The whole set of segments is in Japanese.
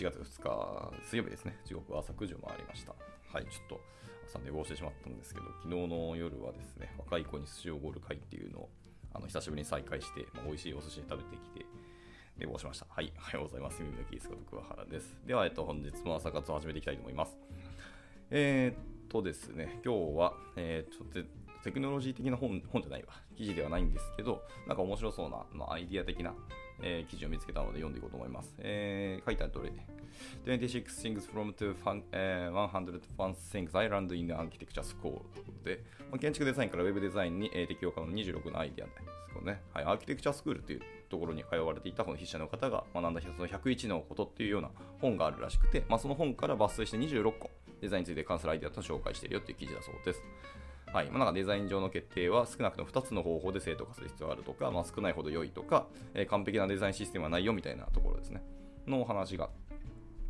11月2日水曜日ですね、時刻は朝9時を回りました。はい、ちょっと朝寝坊してしまったんですけど、昨日の夜はですね、若い子に寿司をおごる会っていうのをあの久しぶりに再開して、まあ、美味しいお寿司食べてきて、寝坊しました。はい、おはようございます。耳のキースこと桑原です。では、えっと、本日も朝活を始めていきたいと思います。えー、っとですね、今日は、えー、ちょっとテクノロジー的な本本じゃないわ、記事ではないんですけど、なんか面白そうな、まあ、アイディア的なえー、記事を見つけたので読んでいこうと思います。えー、書いてある通り、26 things from to fun,、uh, 101 things I learned in architecture school で、まあ、建築デザインからウェブデザインに、えー、適用可能な26のアイディアですけどね、はい、アーキテクチャスクールというところに通われていたこの筆者の方が学んだその101のことっていうような本があるらしくて、まあ、その本から抜粋して26個デザインについて関するアイデアと紹介しているよっていう記事だそうです。はいまあ、なんかデザイン上の決定は少なくとも2つの方法で正当化する必要があるとか、まあ、少ないほど良いとか、えー、完璧なデザインシステムはないよみたいなところですね。のお話が、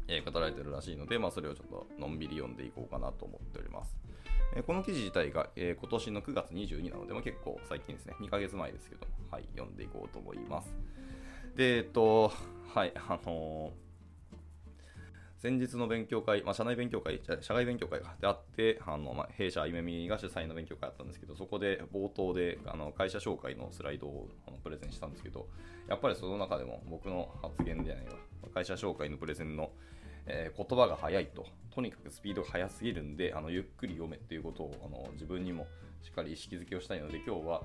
えー、語られてるらしいので、まあ、それをちょっとのんびり読んでいこうかなと思っております。えー、この記事自体が、え、今年の9月22なので、まあ、結構最近ですね、2ヶ月前ですけど、はい、読んでいこうと思います。で、えっと、はい、あのー先日の勉強会、まあ、社内勉強会、社外勉強会があって、あのまあ、弊社、ゆめみが主催の勉強会あったんですけど、そこで冒頭であの会社紹介のスライドをあのプレゼンしたんですけど、やっぱりその中でも僕の発言ではないわ、会社紹介のプレゼンの、えー、言葉が早いと、とにかくスピードが速すぎるんで、あのゆっくり読めっていうことをあの自分にもしっかり意識づけをしたいので、今日は、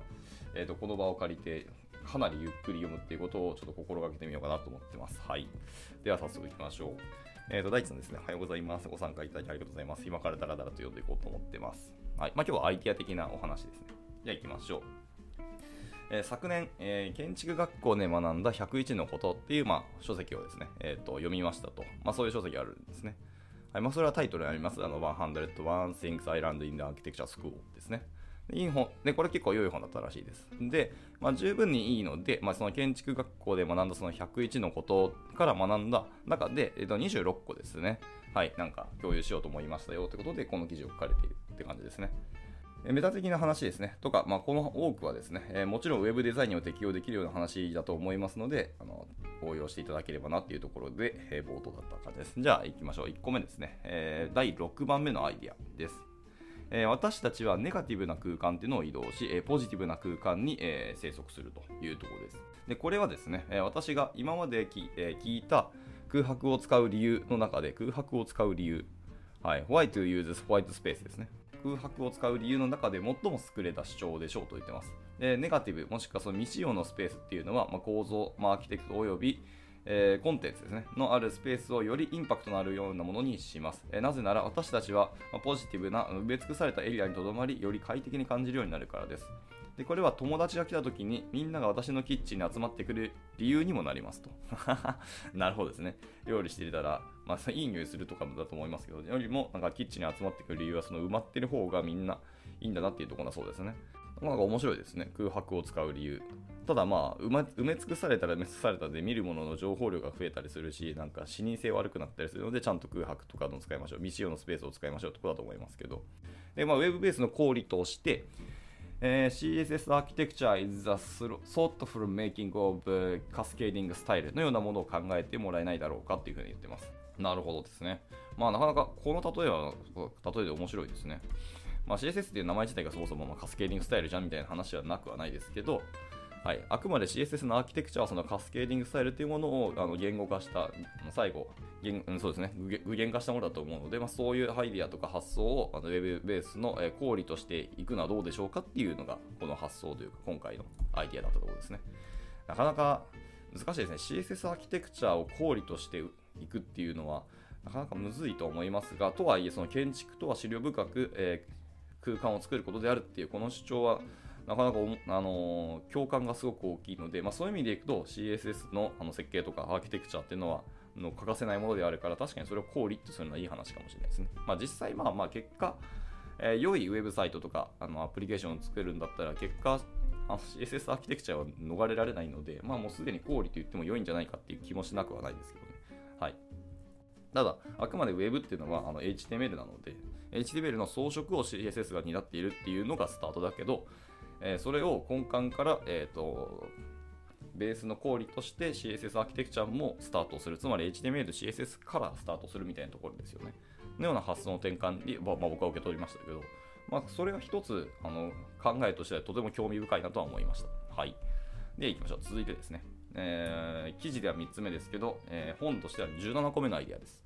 えーと、この場を借りて、かなりゆっくり読むっていうことをちょっと心がけてみようかなと思ってます。はい。では早速いきましょう。えっ、ー、と、大地さんですね、おはようございます。ご参加いただきありがとうございます。今からダラダラと読んでいこうと思ってます。はい。まあ、今日はアイディア的なお話ですね。じゃあ行きましょう。えー、昨年、えー、建築学校で学んだ101のことっていう、まあ、書籍をですね、えーと、読みましたと。まあ、そういう書籍あるんですね。はいまあ、それはタイトルにあります。あの、101 Things I Learned in the Architecture School ですね。いい本で、これ結構良い本だったらしいです。で、まあ、十分にいいので、まあ、その建築学校で学んだその101のことから学んだ中で、えっと、26個ですね。はい、なんか共有しようと思いましたよということで、この記事を書かれているって感じですね。メタ的な話ですね。とか、まあ、この多くはですね、えー、もちろんウェブデザインにも適用できるような話だと思いますので、あの応用していただければなっていうところで、えー、冒頭だった感じです。じゃあ行きましょう。1個目ですね。えー、第6番目のアイディアです。えー、私たちはネガティブな空間っていうのを移動し、えー、ポジティブな空間に、えー、生息するというところです。でこれはですね、え私が今までき、え聞いた空白を使う理由の中で空白を使う理由、はい、Why to use white space ですね。空白を使う理由の中で最も優れた主張でしょうと言ってます。でネガティブもしくはその未使用のスペースっていうのは、まあ、構造、まあ、アーキテクトおよびえー、コンテンツですね、のあるスペースをよりインパクトのあるようなものにします。えー、なぜなら私たちは、ま、ポジティブな埋め尽くされたエリアにとどまり、より快適に感じるようになるからです。でこれは友達が来た時にみんなが私のキッチンに集まってくる理由にもなりますと。なるほどですね。料理していたら、まあ、いい匂いするとかだと思いますけど、よりもなんかキッチンに集まってくる理由はその埋まってる方がみんないいんだなっていうところだそうですね。なんか面白いですね。空白を使う理由。ただまあ埋め尽くされたら埋め尽くされたで見るものの情報量が増えたりするしなんか視認性悪くなったりするのでちゃんと空白とかの使いましょう。未使用のスペースを使いましょうってこだと思いますけど。で、まあ、ウェブベースの効率として、えー、CSS architecture is the thoughtful making of cascading style のようなものを考えてもらえないだろうかっていうふうに言ってます。なるほどですね。まあなかなかこの例えは例えで面白いですね。まあ、CSS っていう名前自体がそもそもまカスケーディングスタイルじゃんみたいな話はなくはないですけど、はい、あくまで CSS のアーキテクチャはそのカスケーディングスタイルというものをあの言語化した最後言、そうですね、具現化したものだと思うので、まあ、そういうアイディアとか発想をあのウェブベースの、えー、公理としていくのはどうでしょうかっていうのがこの発想というか今回のアイディアだったところですね。なかなか難しいですね。CSS アーキテクチャを公理としていくっていうのはなかなかむずいと思いますが、とはいえその建築とは資料深く、えー、空間を作ることであるっていうこの主張はなかなか、あの、共感がすごく大きいので、まあ、そういう意味でいくと CSS のあの設計とかアーキテクチャっていうのはの欠かせないものであるから確かにそれを効率とするのはいい話かもしれないですね。まあ、実際まあまあ結果、えー、良いウェブサイトとかあのアプリケーションを作るんだったら結果あの CSS アーキテクチャは逃れられないので、まあ、もうすでに効率と言っても良いんじゃないかっていう気もしなくはないですけど。ただ、あくまで Web っていうのはあの HTML なので、HTML の装飾を CSS が担っているっていうのがスタートだけど、えー、それを根幹から、えーと、ベースの氷として CSS アーキテクチャもスタートする、つまり HTML CSS からスタートするみたいなところですよね。のような発想の転換に、まあ、僕は受け取りましたけど、まあ、それは一つあの考えとしてはとても興味深いなとは思いました。はい。で、いきましょう。続いてですね。えー、記事では3つ目ですけど、えー、本としては17個目のアイデアです。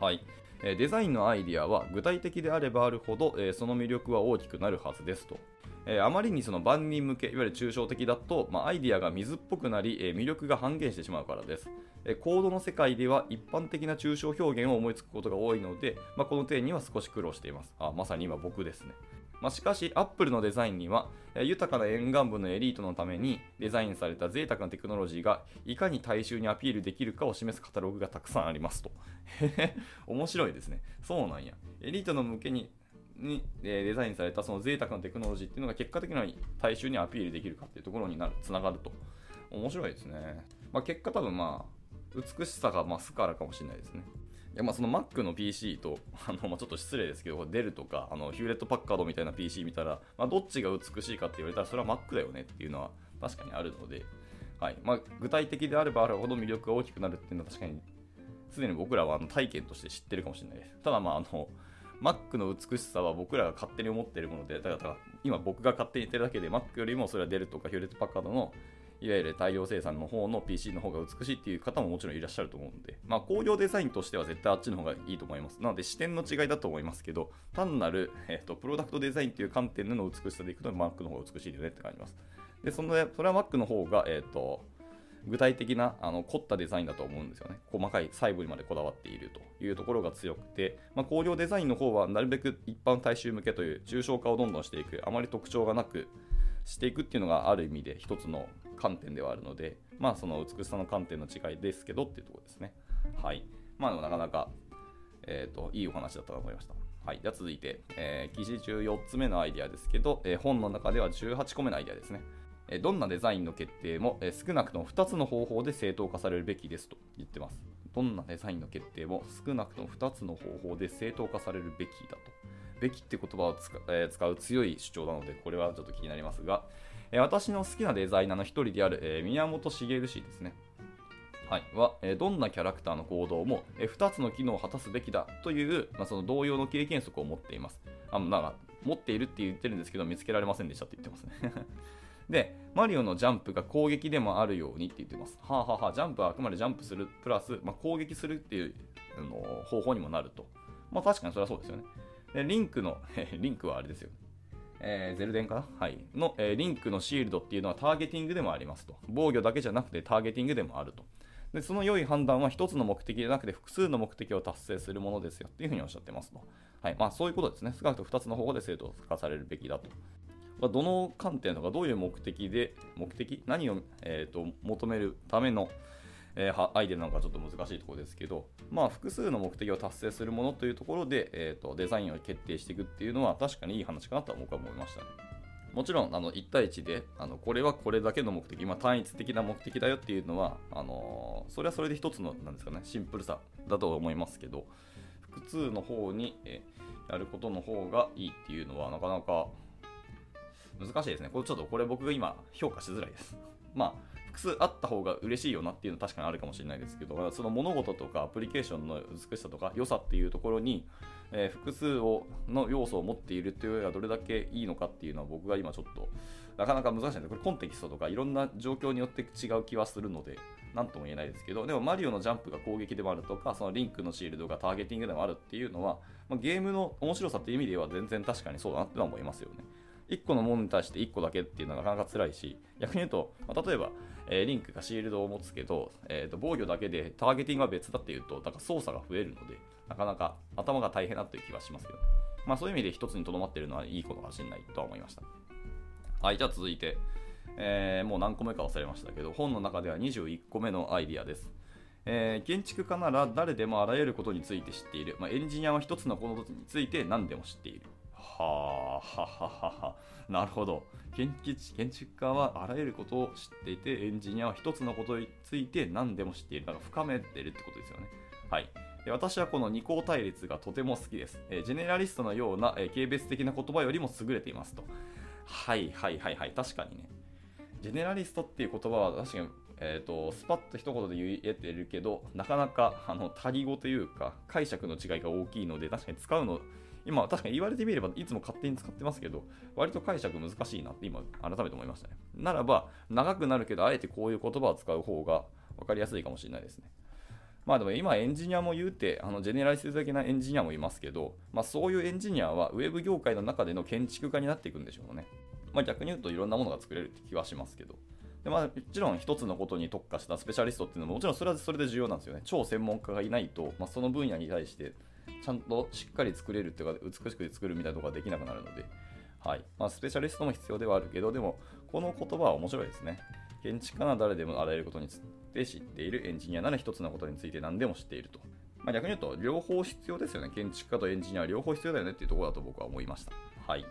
はい。えーデザインのアイディアは具体的であればあるほど、えその魅力は大きくなるはずですと。えあまりにその万人向け、いわゆる抽象的だと、まあ、アイディアが水っぽくなり、え魅力が半減してしまうからです。えコードの世界では一般的な抽象表現を思いつくことが多いので、まあ、この点には少し苦労しています。あまさに今僕ですね。まあ、しかし、アップルのデザインには、豊かな沿岸部のエリートのためにデザインされた贅沢なテクノロジーがいかに大衆にアピールできるかを示すカタログがたくさんありますと。面白いですね。そうなんや。エリートの向けににデザインされたその贅沢なテクノロジーっていうのが結果的には大衆にアピールできるかっていうところになるつながると。面白いですね。まあ、結果多分まあ、美しさが増すからかもしれないですね。やまあその Mac の PC と、あのまあ、ちょっと失礼ですけど、デルとかあのヒューレット・パッカードみたいな PC 見たら、まあ、どっちが美しいかって言われたら、それは Mac だよねっていうのは確かにあるので、はいまあ、具体的であればあるほど魅力が大きくなるっていうのは確かに、すでに僕らはあの体験として知ってるかもしれないです。ただ、まあ、あの、Mac の美しさは僕らが勝手に思っているもので、だから今僕が勝手に言ってるだけで、Mac よりもそれはデルとかヒューレット・パッカードのいわゆる大量生産の方の PC の方が美しいっていう方ももちろんいらっしゃると思うんで、まあ、工業デザインとしては絶対あっちの方がいいと思います。なので視点の違いだと思いますけど、単なる、えーと、プロダクトデザインっていう観点での美しさでいくと Mac の方が美しいよねって感じます。で、そのそれは Mac の方が、えっ、と、具体的なあの凝ったデザインだと思うんですよね。細かい細部にまでこだわっているというところが強くて、まあ、工業デザインの方はなるべく一般大衆向けという抽象化をどんどんしていく、あまり特徴がなくしていくっていうのがある意味で一つの観点ではあるので、まあその美しさの観点の違いですけどっていうところですね。はい。まあでもなかなか、えっ、ー、と、いいお話だったと思いました。はい。では続いて、えー、記事中4つ目のアイデアですけど、えー、本の中では18個目のアイデアですね。えどんなデザインの決定も、え少なくとも2つの方法で正当化されるべきですと言ってます。どんなデザインの決定も少なくとも2つの方法で正当化されるべきだと。べきって言葉を使,、え、使う強い主張なので、これはちょっと気になりますが、え私の好きなデザイナーの一人である、え宮本茂氏ですね。はい、は、えどんなキャラクターの行動も、え2つの機能を果たすべきだという、まあ、その同様の経験則を持っています。あなんか持っているって言ってるんですけど、見つけられませんでしたって言ってますね。で、マリオのジャンプが攻撃でもあるようにって言ってます。はあ、ははあ、ジャンプはあくまでジャンプするプラス、まあ、攻撃するっていうあの方法にもなると。まあ確かにそれはそうですよね。でリンクの、リンクはあれですよ。えー、ゼルデンかな？はい。の、えー、リンクのシールドっていうのはターゲティングでもありますと。防御だけじゃなくてターゲティングでもあると。で、その良い判断は一つの目的でなくて複数の目的を達成するものですよっていうふうにおっしゃってますと。はい。まあそういうことですね。少なくとも2つの方法で正当化されるべきだと。どの観点とかどういう目的で、目的？何を、えーと求めるためのえー、アイデアなんかちょっと難しいところですけど、まあ、複数の目的を達成するものというところで、えーと、デザインを決定していくっていうのは確かにいい話かなと僕は思いましたね。もちろんあの1対1であのこれはこれだけの目的、まあ、単一的な目的だよっていうのはあのー、それはそれで一つのなんですか、ね、シンプルさだと思いますけど複数の方に、え、やることの方がいいっていうのはなかなか難しいですね。これちょっとこれ僕が今評価しづらいです。まあ複数あった方が嬉しいよなっていうのは確かにあるかもしれないですけど、その物事とかアプリケーションの美しさとか良さっていうところに、えー、複数をの要素を持っているっていうのがどれだけいいのかっていうのは僕が今ちょっとなかなか難しいんでこれコンテキストとかいろんな状況によって違う気はするので、なんとも言えないですけど、でもマリオのジャンプが攻撃でもあるとか、そのリンクのシールドがターゲティングでもあるっていうのは、まあ、ゲームの面白さっていう意味では全然確かにそうだなってのは思いますよね。1個のものに対して1個だけっていうのはなかなか辛いし、逆に言うと、まあ、例えば、えー、リンクがシールドを持つけど、えー、と防御だけでターゲティングは別だっていうと、だから操作が増えるので、なかなか頭が大変だという気はしますけど、まあそういう意味で一つにとどまっているのはいいことかもしれないとは思いました。はい、じゃあ続いて、えー、もう何個目か忘れましたけど、本の中では21個目のアイディアです。えー、建築家なら誰でもあらゆることについて知っている、まあ、エンジニアは一つのことについて何でも知っている。はあ、はははは。なるほど。建築家はあらゆることを知っていて、エンジニアは一つのことについて何でも知っている。だから深めてるってことですよね。はい。私はこの二項対立がとても好きです。ジェネラリストのような、軽蔑的な言葉よりも優れていますと。はいはいはいはい。確かにね。ジェネラリストっていう言葉は確かに、えーと、スパッと一言で言えてるけど、なかなかあの多義語というか、解釈の違いが大きいので、確かに使うの、今、確かに言われてみればいつも勝手に使ってますけど、割と解釈難しいなって今、改めて思いましたね。ならば、長くなるけど、あえてこういう言葉を使う方が分かりやすいかもしれないですね。まあでも今エンジニアも言うて、あのジェネラリスト的なエンジニアもいますけど、まあそういうエンジニアはウェブ業界の中での建築家になっていくんでしょうね。まあ逆に言うといろんなものが作れるって気はしますけど。でまあ、もちろん一つのことに特化したスペシャリストっていうのももちろんそれはそれで重要なんですよね。超専門家がいないと、まあ、その分野に対してちゃんとしっかり作れるっていうか美しく作るみたいなところができなくなるので、はいまあ、スペシャリストも必要ではあるけど、でもこの言葉は面白いですね。建築家なら誰でもあらゆることについて知っているエンジニアなら一つのことについて何でも知っていると。まあ、逆に言うと、両方必要ですよね。建築家とエンジニアは両方必要だよねっていうところだと僕は思いました。はい。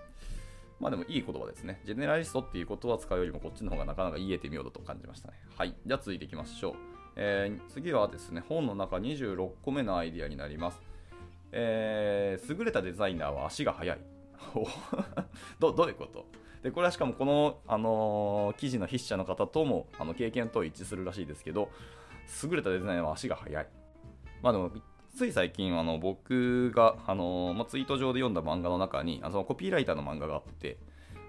まあでもいい言葉ですね。ジェネラリストっていう言葉を使うよりもこっちの方がなかなか言えてみようだと感じましたね。はい。じゃあ続いていきましょう。えー、次はですね、本の中26個目のアイディアになります。えー、優れたデザイナーは足が速い。どどういうこと？でこれはしかもこの、あのー、記事の筆者の方ともあの経験と一致するらしいですけど優れたデザイナーは足が速い。まあでもつい最近あの僕が、あのー、まあ、ツイート上で読んだ漫画の中にあのコピーライターの漫画があって、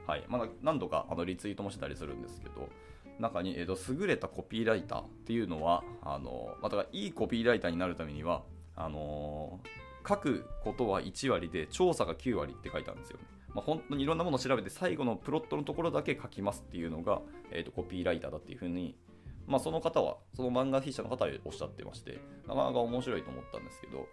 はいまだ何度かあのリツイートもしてたりするんですけど中に、えーと、優れたコピーライターっていうのはあのー、まあ、だからいいコピーライターになるためにはあのー、書くことは1割で調査が9割って書いてあるんですよね。まあ、本当にいろんなものを調べて最後のプロットのところだけ書きますっていうのが、えーと、コピーライターだっていうふうに、まあ、その方はその漫画筆者の方はおっしゃってましてなかなか面白いと思ったんですけど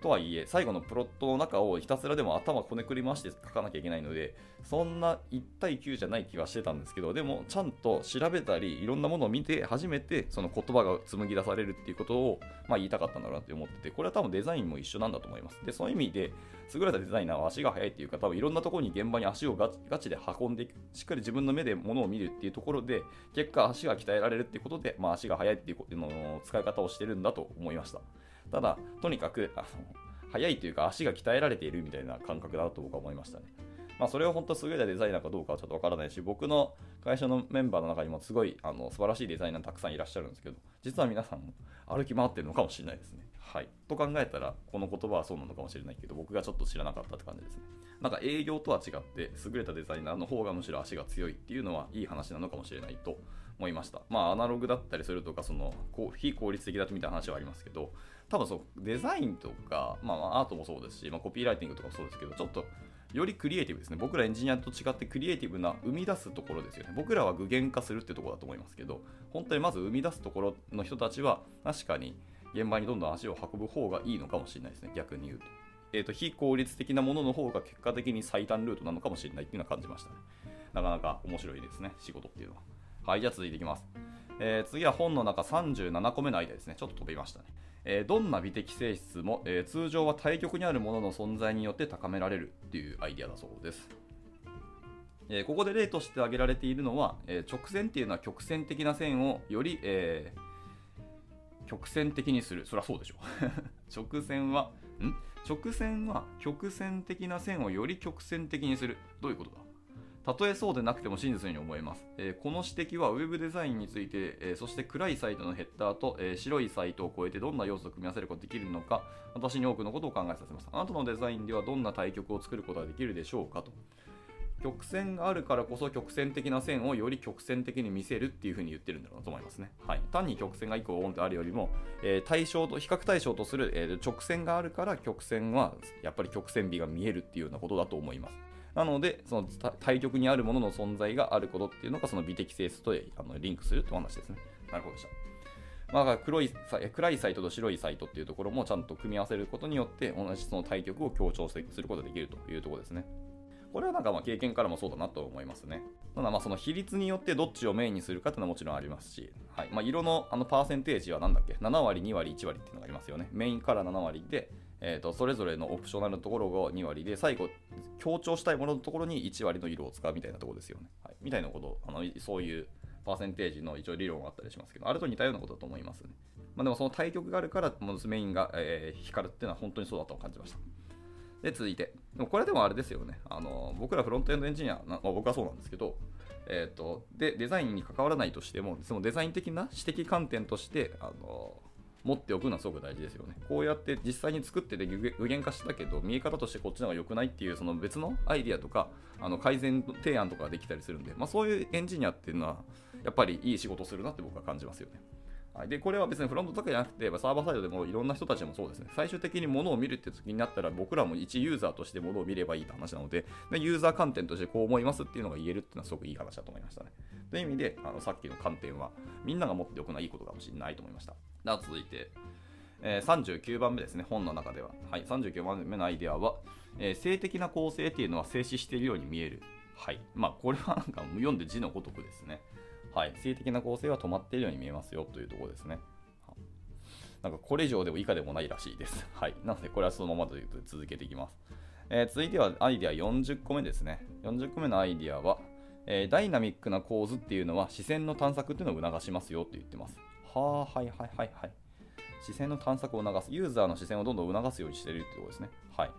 とはいえ、最後のプロットの中をひたすらでも頭こねくり回して書かなきゃいけないので、そんな1対9じゃない気はしてたんですけど、でもちゃんと調べたり、いろんなものを見て初めてその言葉が紡ぎ出されるっていうことを、まあ、言いたかったんだろうなって思ってて、これは多分デザインも一緒なんだと思います。で、そういう意味で、優れたデザイナーは足が速いっていうか、多分いろんなところに現場に足をガチで運んでいく、しっかり自分の目で物を見るっていうところで、結果足が鍛えられるっていうことで、まあ、足が速いっていうの使い方をしてるんだと思いました。ただ、とにかく、あの速いというか足が鍛えられているみたいな感覚だと僕は思いましたね。まあ、それを本当優れたデザイナーかどうかはちょっとわからないし、僕の会社のメンバーの中にもすごいあの素晴らしいデザイナーたくさんいらっしゃるんですけど、実は皆さん歩き回ってるのかもしれないですね。はい。と考えたら、この言葉はそうなのかもしれないけど、僕がちょっと知らなかったって感じですね。なんか営業とは違って、優れたデザイナーの方がむしろ足が強いっていうのはいい話なのかもしれないと思いました。まあ、アナログだったりするとか、その非効率的だとみたいな話はありますけど、多分そうデザインとか、まあ、アートもそうですし、まあ、コピーライティングとかもそうですけど、ちょっとよりクリエイティブですね。僕らエンジニアと違ってクリエイティブな生み出すところですよね。僕らは具現化するってところだと思いますけど、本当にまず生み出すところの人たちは、確かに現場にどんどん足を運ぶ方がいいのかもしれないですね。逆に言うと。えーと、非効率的なものの方が結果的に最短ルートなのかもしれないっていうのは感じましたね。なかなか面白いですね、仕事っていうのは。はい、じゃあ続いていきます。えー、次は本の中37個目の間ですね。ちょっと飛びましたね。えどんな美的性質も、え通常は対極にあるものの存在によって高められるっていうアイデアだそうです。えここで例として挙げられているのは、え直線っていうのは曲線的な線をより、え、曲線的にする。そりゃそうでしょ。直線は、ん？直線は曲線的な線をより曲線的にする。どういうことだ？たとえそうでなくても真実に思えます。え、この指摘は Web デザインについて、え、そして暗いサイトのヘッダーと、え、白いサイトを超えてどんな要素を組み合わせることができるのか、私に多くのことを考えさせます。あなたのデザインではどんな対極を作ることができるでしょうかと。曲線があるからこそ曲線的な線をより曲線的に見せるっていうふうに言ってるんだろうと思いますね。はい、単に曲線が1個オンってあるよりも、えー、対象と比較対象とする、えー、直線があるから曲線はやっぱり曲線美が見えるっていうようなことだと思います。なので、その対極にあるものの存在があることっていうのが、その美的性質とあのリンクするという話ですね。なるほどでした。まあ、黒い暗いサイトと白いサイトっていうところもちゃんと組み合わせることによって同じその対極を強調することができるというところですね。これはなんかまあ経験からもそうだなと思いますね。ただまあその比率によってどっちをメインにするかっていうのはもちろんありますし、はいまあ、色のあのパーセンテージは何だっけ ?7 割、2割、1割っていうのがありますよね。メインカラー7割で、えーと、それぞれのオプショナルのところが2割で、最後、強調したいもののところに1割の色を使うみたいなところですよね。はい、みたいなこと、あのそういうパーセンテージの一応理論があったりしますけど、あれと似たようなことだと思いますね。まあ、でもその対局があるからもう、メインが、えー、光るっていうのは本当にそうだと感じました。で、続いて。でもこれでもあれですよね。あの僕らフロントエンドエンジニア、まあ、僕はそうなんですけど、えーと、でデザインに関わらないとしてもそのデザイン的な指摘観点としてあの持っておくのはすごく大事ですよね。こうやって実際に作ってて具現化したけど見え方としてこっちの方が良くないっていうその別のアイディアとかあの改善提案とかができたりするんで、まあ、そういうエンジニアっていうのはやっぱりいい仕事するなって僕は感じますよね。はい、でこれは別にフロントだけじゃなくて、サーバーサイドでもいろんな人たちもそうですね、最終的に物を見るって時になったら、僕らも一ユーザーとして物を見ればいいって話なので、でユーザー観点としてこう思いますっていうのが言えるっていうのはすごくいい話だと思いましたね。という意味で、あのさっきの観点は、みんなが持っておくのはいいことかもしれないと思いました。では続いて、えー、39番目ですね、本の中では。はい、39番目のアイデアは、えー、性的な構成っていうのは静止しているように見える。はい。まあ、これはなんか読んで字のごとくですね。はい。性的な構成は止まっているように見えますよというところですね。なんかこれ以上でも以下でもないらしいです。はい。なので、これはそのままというと続けていきます。えー、続いてはアイデア40個目ですね。40個目のアイデアは、えー、ダイナミックな構図っていうのは視線の探索っていうのを促しますよって言ってます。はあ、はいはいはいはい。視線の探索を促す。ユーザーの視線をどんどん促すようにしているってことですね。はい。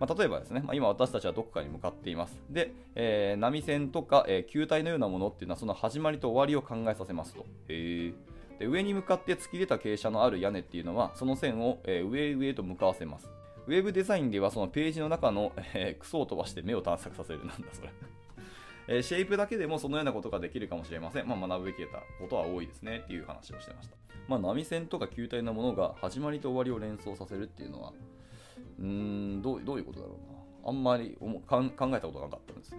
まあ、例えばですね、まあ、今私たちはどこかに向かっています。で、えー、波線とか、えー、球体のようなものっていうのはその始まりと終わりを考えさせますと。へー。で上に向かって突き出た傾斜のある屋根っていうのはその線を、えー、上へ上へと向かわせますウェブデザインではそのページの中の、えー、クソを飛ばして目を探索させるなんだそれえー、シェイプだけでもそのようなことができるかもしれません。まあ、学ぶべきだことは多いですねっていう話をしてました。まあ、波線とか球体のものが始まりと終わりを連想させるっていうのは、うーんどう、どういうことだろうな。あんまり考えたことなかったんですね。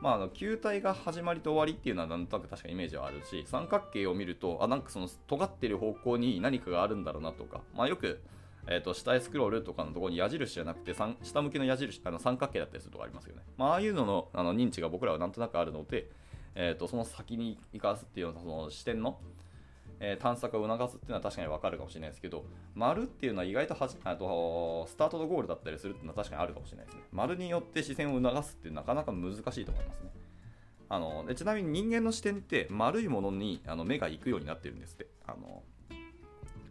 まあ、あの球体が始まりと終わりっていうのはなんとなく確かイメージはあるし三角形を見るとあなんかその尖ってる方向に何かがあるんだろうなとか、まあ、よく、えーと、下へスクロールとかのところに矢印じゃなくて下向きの矢印あの三角形だったりするとこありますよね、まあ、ああいうののあの認知が僕らはなんとなくあるので、えーとその先に生かすっていうようなその視点のえー、探索を促すっていうのは確かに分かるかもしれないですけど、丸っていうのは意外とはじあとスタートとゴールだったりするっていうのは確かにあるかもしれないですね。丸によって視線を促すってなかなか難しいと思いますね。あのちなみに人間の視点って丸いものにあの目が行くようになってるんですって。あの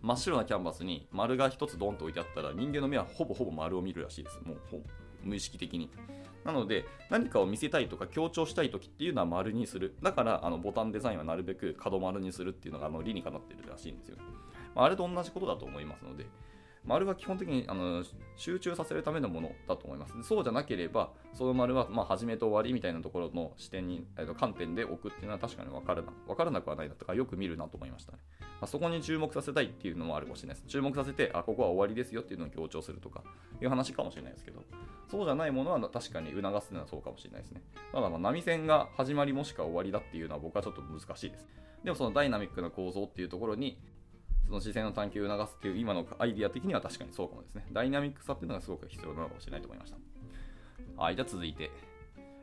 真っ白なキャンバスに丸が1つドンと置いてあったら人間の目はほぼほぼ丸を見るらしいです。もう無意識的に。なので、何かを見せたいとか強調したい時っていうのは丸にする。だから、あのボタンデザインはなるべく角丸にするっていうのがあの理にかなってるらしいんですよ。まあ、あれと同じことだと思いますので、丸は基本的にあの集中させるためのものだと思います。そうじゃなければ、その丸はまあ始めと終わりみたいなところの視点に、えー、と観点で置くっていうのは確かに分からな分からなくはないだとか、よく見るなと思いましたね。まあ、そこに注目させたいっていうのもあるかもしれないです。注目させて、あ、ここは終わりですよっていうのを強調するとかいう話かもしれないですけど、そうじゃないものは確かに促すのはそうかもしれないですね。ただ、ま波線が始まりもしくは終わりだっていうのは僕はちょっと難しいです。でもそのダイナミックな構造っていうところにその視線の探求を促すっていう今のアイディア的には確かにそうかもですね。ダイナミックさっていうのがすごく必要なのかもしれないと思いました。はい、じゃあ続いて。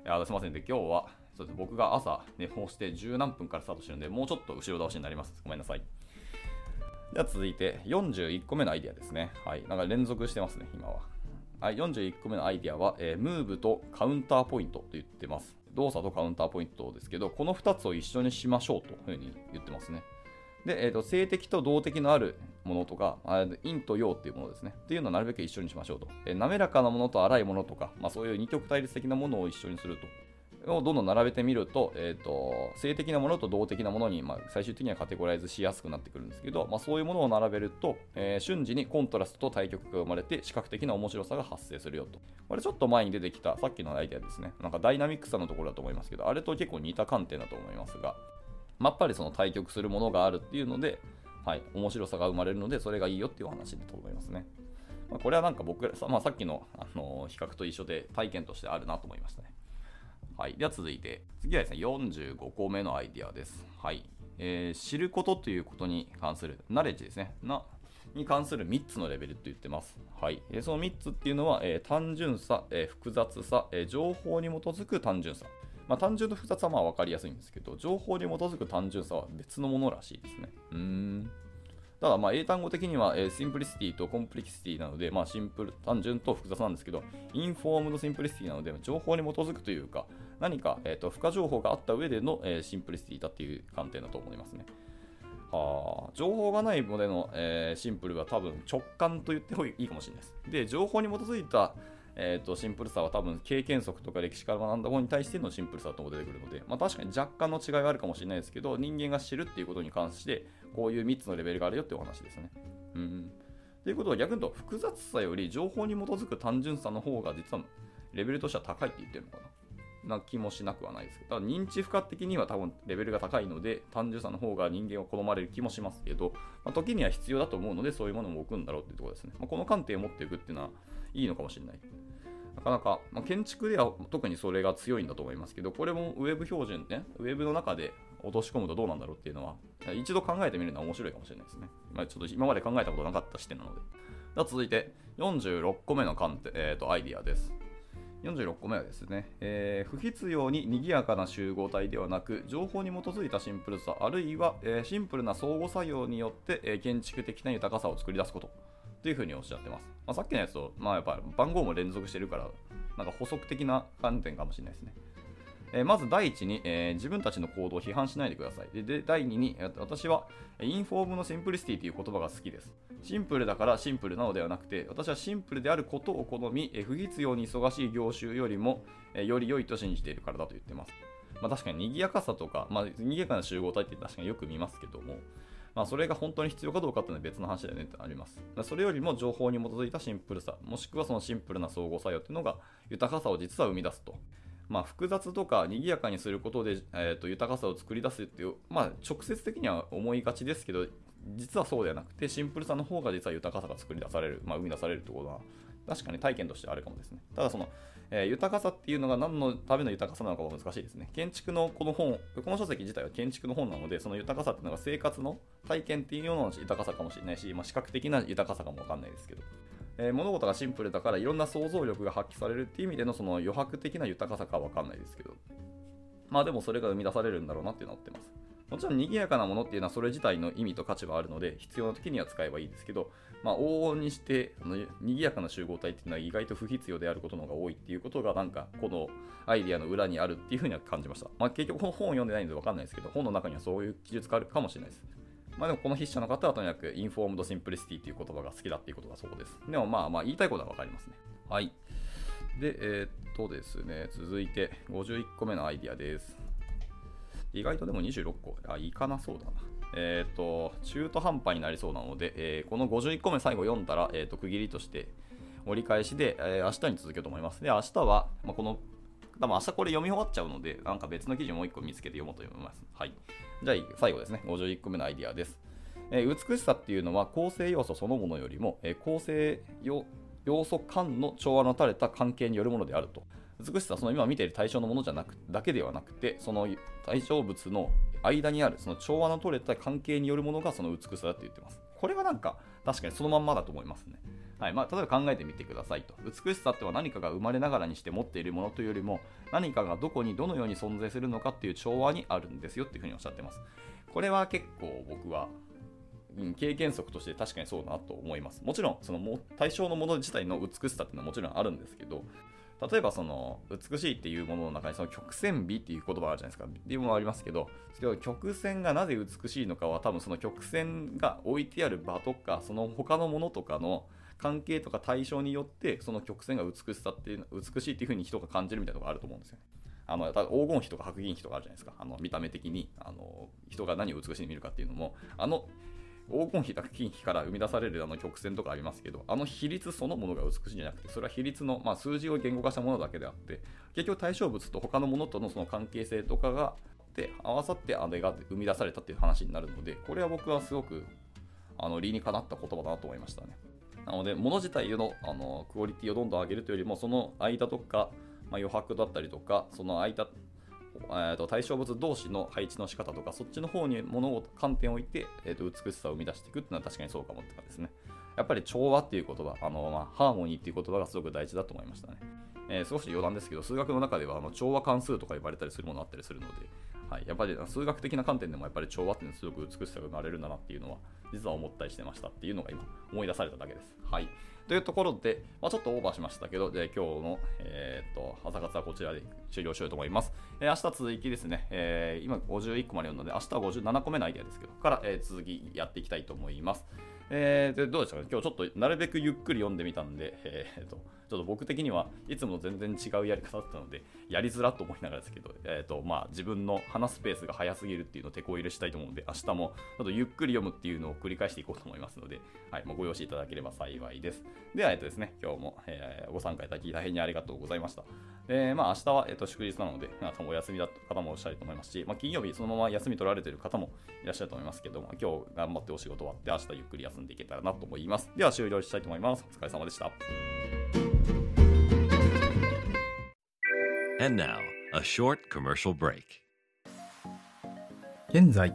あすみませんで、今日はそうです僕が朝寝坊して十何分からスタートしてるんで、もうちょっと後ろ倒しになります。ごめんなさい。では続いて、41個目のアイディアですね。はい、なんか連続してますね、今は。はい、41個目のアイディアは、えー、ムーブとカウンターポイントと言ってます。動作とカウンターポイントですけど、この2つを一緒にしましょうというふうに言ってますね。で、えーと、性的と動的のあるものとか、陰と陽っていうものですね。っていうのをなるべく一緒にしましょうと。えー、滑らかなものと粗いものとか、まあ、そういう二極対立的なものを一緒にすると。をどんどん並べてみると、えーと、性的なものと動的なものに、まあ、最終的にはカテゴライズしやすくなってくるんですけど、まあ、そういうものを並べると、えー、瞬時にコントラストと対極が生まれて視覚的な面白さが発生するよと。これちょっと前に出てきたさっきのアイデアですね。なんかダイナミックさのところだと思いますけど、あれと結構似た観点だと思いますが、ま、っぱりその対極するものがあるっていうので、はい、面白さが生まれるので、それがいいよっていう話だと思いますね。まあ、これはなんか僕ら、まあ、さっきの、あの比較と一緒で体験としてあるなと思いましたね。はい。では続いて、次はですね、45個目のアイディアです。はい。えー、知ることということに関する、ナレッジですね。なに関する3つのレベルと言ってます。はい。えー、その3つっていうのは、えー、単純さ、え複雑さ、え情報に基づく単純さ。まあ、単純と複雑はまあ分かりやすいんですけど、情報に基づく単純さは別のものらしいですね。うーん。ただ、英単語的には、えー、 simplicity と complexity なので、まあ、シンプル、単純と複雑なんですけど、 informed simplicity なので、情報に基づくというか、何か、えーと、付加情報があった上での、えー、 simplicity だっていう観点だと思いますね。はあ、情報がないのでの、えー、シンプルは多分直感と言ってもいいかもしれないです。で、情報に基づいたえー、とシンプルさは多分経験則とか歴史から学んだものに対してのシンプルさとも出てくるので、まあ、確かに若干の違いはあるかもしれないですけど人間が知るっていうことに関してこういう3つのレベルがあるよってお話ですね。うんということは逆に言うと複雑さより情報に基づく単純さの方が実はレベルとしては高いって言ってるのかなな気もしなくはないですけど、認知負荷的には多分レベルが高いので、単純さの方が人間は好まれる気もしますけど、まあ、時には必要だと思うので、そういうものも置くんだろうっていうところですね。まあ、この観点を持っていくっていうのはいいのかもしれない。なかなか、まあ、建築では特にそれが強いんだと思いますけど、これもウェブ標準ね、ウェブの中で落とし込むとどうなんだろうっていうのは、一度考えてみるのは面白いかもしれないですね。まあ、ちょっと今まで考えたことなかった視点なので。では続いて、46個目の観点、えーと、アイディアです。46個目はですね、えー、不必要に賑やかな集合体ではなく、情報に基づいたシンプルさ、あるいは、えー、シンプルな相互作用によって、えー、建築的な豊かさを作り出すことというふうにおっしゃってます。まあ、さっきのやつと、まあ、やっぱ番号も連続してるから、なんか補足的な観点かもしれないですね。えー、まず第一に、えー、自分たちの行動を批判しないでください。でで第二に、私はインフォームのシンプリシティという言葉が好きです。シンプルだからシンプルなのではなくて、私はシンプルであることを好み、えー、不必要に忙しい業種よりも、えー、より良いと信じているからだと言ってます。まあ、確かに賑やかさとか、まあ、賑やかな集合体って確かによく見ますけども、まあ、それが本当に必要かどうかっていうのは別の話だよねってあります。それよりも情報に基づいたシンプルさ、もしくはそのシンプルな相互作用っていうのが豊かさを実は生み出すと。まあ、複雑とか賑やかにすることで、えー、と豊かさを作り出すっていう、まあ、直接的には思いがちですけど実はそうではなくてシンプルさの方が実は豊かさが作り出される、まあ、生み出されるってことは確かに体験としてあるかもですねただその、えー、豊かさっていうのが何のための豊かさなのかは難しいですね。建築のこの本この書籍自体は建築の本なのでその豊かさっていうのが生活の体験っていうような豊かさかもしれないし、まあ、視覚的な豊かさかもわかんないですけど。えー、物事がシンプルだからいろんな想像力が発揮されるっていう意味でのその余白的な豊かさかは分かんないですけど。まあでもそれが生み出されるんだろうなっていうのはってます。もちろん賑やかなものっていうのはそれ自体の意味と価値はあるので必要な時には使えばいいですけど、まあ、往々にしてあの賑やかな集合体っていうのは意外と不必要であることの方が多いっていうことがなんかこのアイディアの裏にあるっていうふうには感じました、まあ、結局本を読んでないので分かんないですけど本の中にはそういう記述があるかもしれないですまあでもこの筆者の方はとにかく informed simplicity という言葉が好きだっていうことがそうです。でもまあまあ言いたいことはわかりますね。はい。で、えー、っとですね、続いて51個目のアイディアです。意外とでも26個、あ、いかなそうだな。えー、と、中途半端になりそうなので、えー、この51個目最後読んだら、えー、と区切りとして折り返しで、えー、明日に続けようと思います。で、明日は、まあ、この多分明日これ読み終わっちゃうので、なんか別の記事もう一個見つけて読もうと思います。はい。じゃあ、最後ですね。51個目のアイディアです。えー、美しさっていうのは構成要素そのものよりも、えー、構成要素間の調和の垂れた関係によるものであると。美しさその今見ている対象のものじゃなくだけではなくて、その対象物の間にあるその調和の取れた関係によるものがその美しさだって言ってます。これはなんか確かにそのまんまだと思いますね。はいまあ、例えば考えてみてくださいと。美しさっては何かが生まれながらにして持っているものというよりも、何かがどこにどのように存在するのかっていう調和にあるんですよっていうふうにおっしゃってます。これは結構僕は、うん、経験則として確かにそうだなと思います。もちろん、その対象のもの自体の美しさっていうのはもちろんあるんですけど、例えばその美しいっていうものの中にその曲線美っていう言葉があるじゃないですか。っていうものありますけど、曲線がなぜ美しいのかは多分その曲線が置いてある場とか、その他のものとかの関係とか対象によってその曲線が美しさっていう美しいっていう風に人が感じるみたいなとこがあると思うんですよね。あの黄金比とか白銀比とかあるじゃないですかあの見た目的にあの人が何を美しいに見るかっていうのもあの黄金比、白金比から生み出されるあの曲線とかありますけど、あの比率そのものが美しいんじゃなくて、それは比率の、まあ、数字を言語化したものだけであって、結局対象物と他のものとのその関係性とかがで合わさってあれが生み出されたっていう話になるので、これは僕はすごくあの理にかなった言葉だなと思いましたね。なので、物自体のあのクオリティをどんどん上げるというよりも、その間とか、まあ、余白だったりとか、その間、えー、と対象物同士の配置の仕方とか、そっちの方に物を観点を置いて、えー、と美しさを生み出していくっていうのは確かにそうかもって感じですね。やっぱり調和っていう言葉、あのまあ、ハーモニーっていう言葉がすごく大事だと思いましたね。えー、少し余談ですけど、数学の中ではあの調和関数とか呼ばれたりするものあったりするので、はい、やっぱり数学的な観点でもやっぱり調和っていうのはすごく美しさが生まれるんだなっていうのは実は思ったりしてましたっていうのが今思い出されただけです。はい。というところで、まあ、ちょっとオーバーしましたけど、で今日の、えー、と朝活はこちらで終了しようと思います。えー、明日続きですね、えー、今51個まで読んだので、明日は57個目のアイデアですけど、から、え、続きやっていきたいと思います。えー、でどうでしたかね？今日ちょっとなるべくゆっくり読んでみたんで、えーと、ちょっと僕的にはいつも全然違うやり方だったので、やりづらと思いながらですけど、えーとまあ、自分の話すペースが速すぎるっていうのを手こ入れしたいと思うので、明日もちょっとゆっくり読むっていうのを繰り返していこうと思いますので、はい、もうご容赦いただければ幸いです。では、えっとですね、今日も、えー、ご参加いただき大変にありがとうございました。えー、まあ明日は、えっと、祝日なので、皆さんお休みだった方もおっしゃると思いますし、まあ、金曜日そのまま休み取られている方もいらっしゃると思いますけども、今日頑張ってお仕事終わって、明日ゆっくり休んでいけたらなと思います。では終了したいと思います。お疲れ様でした。And now, a short commercial break. 現在、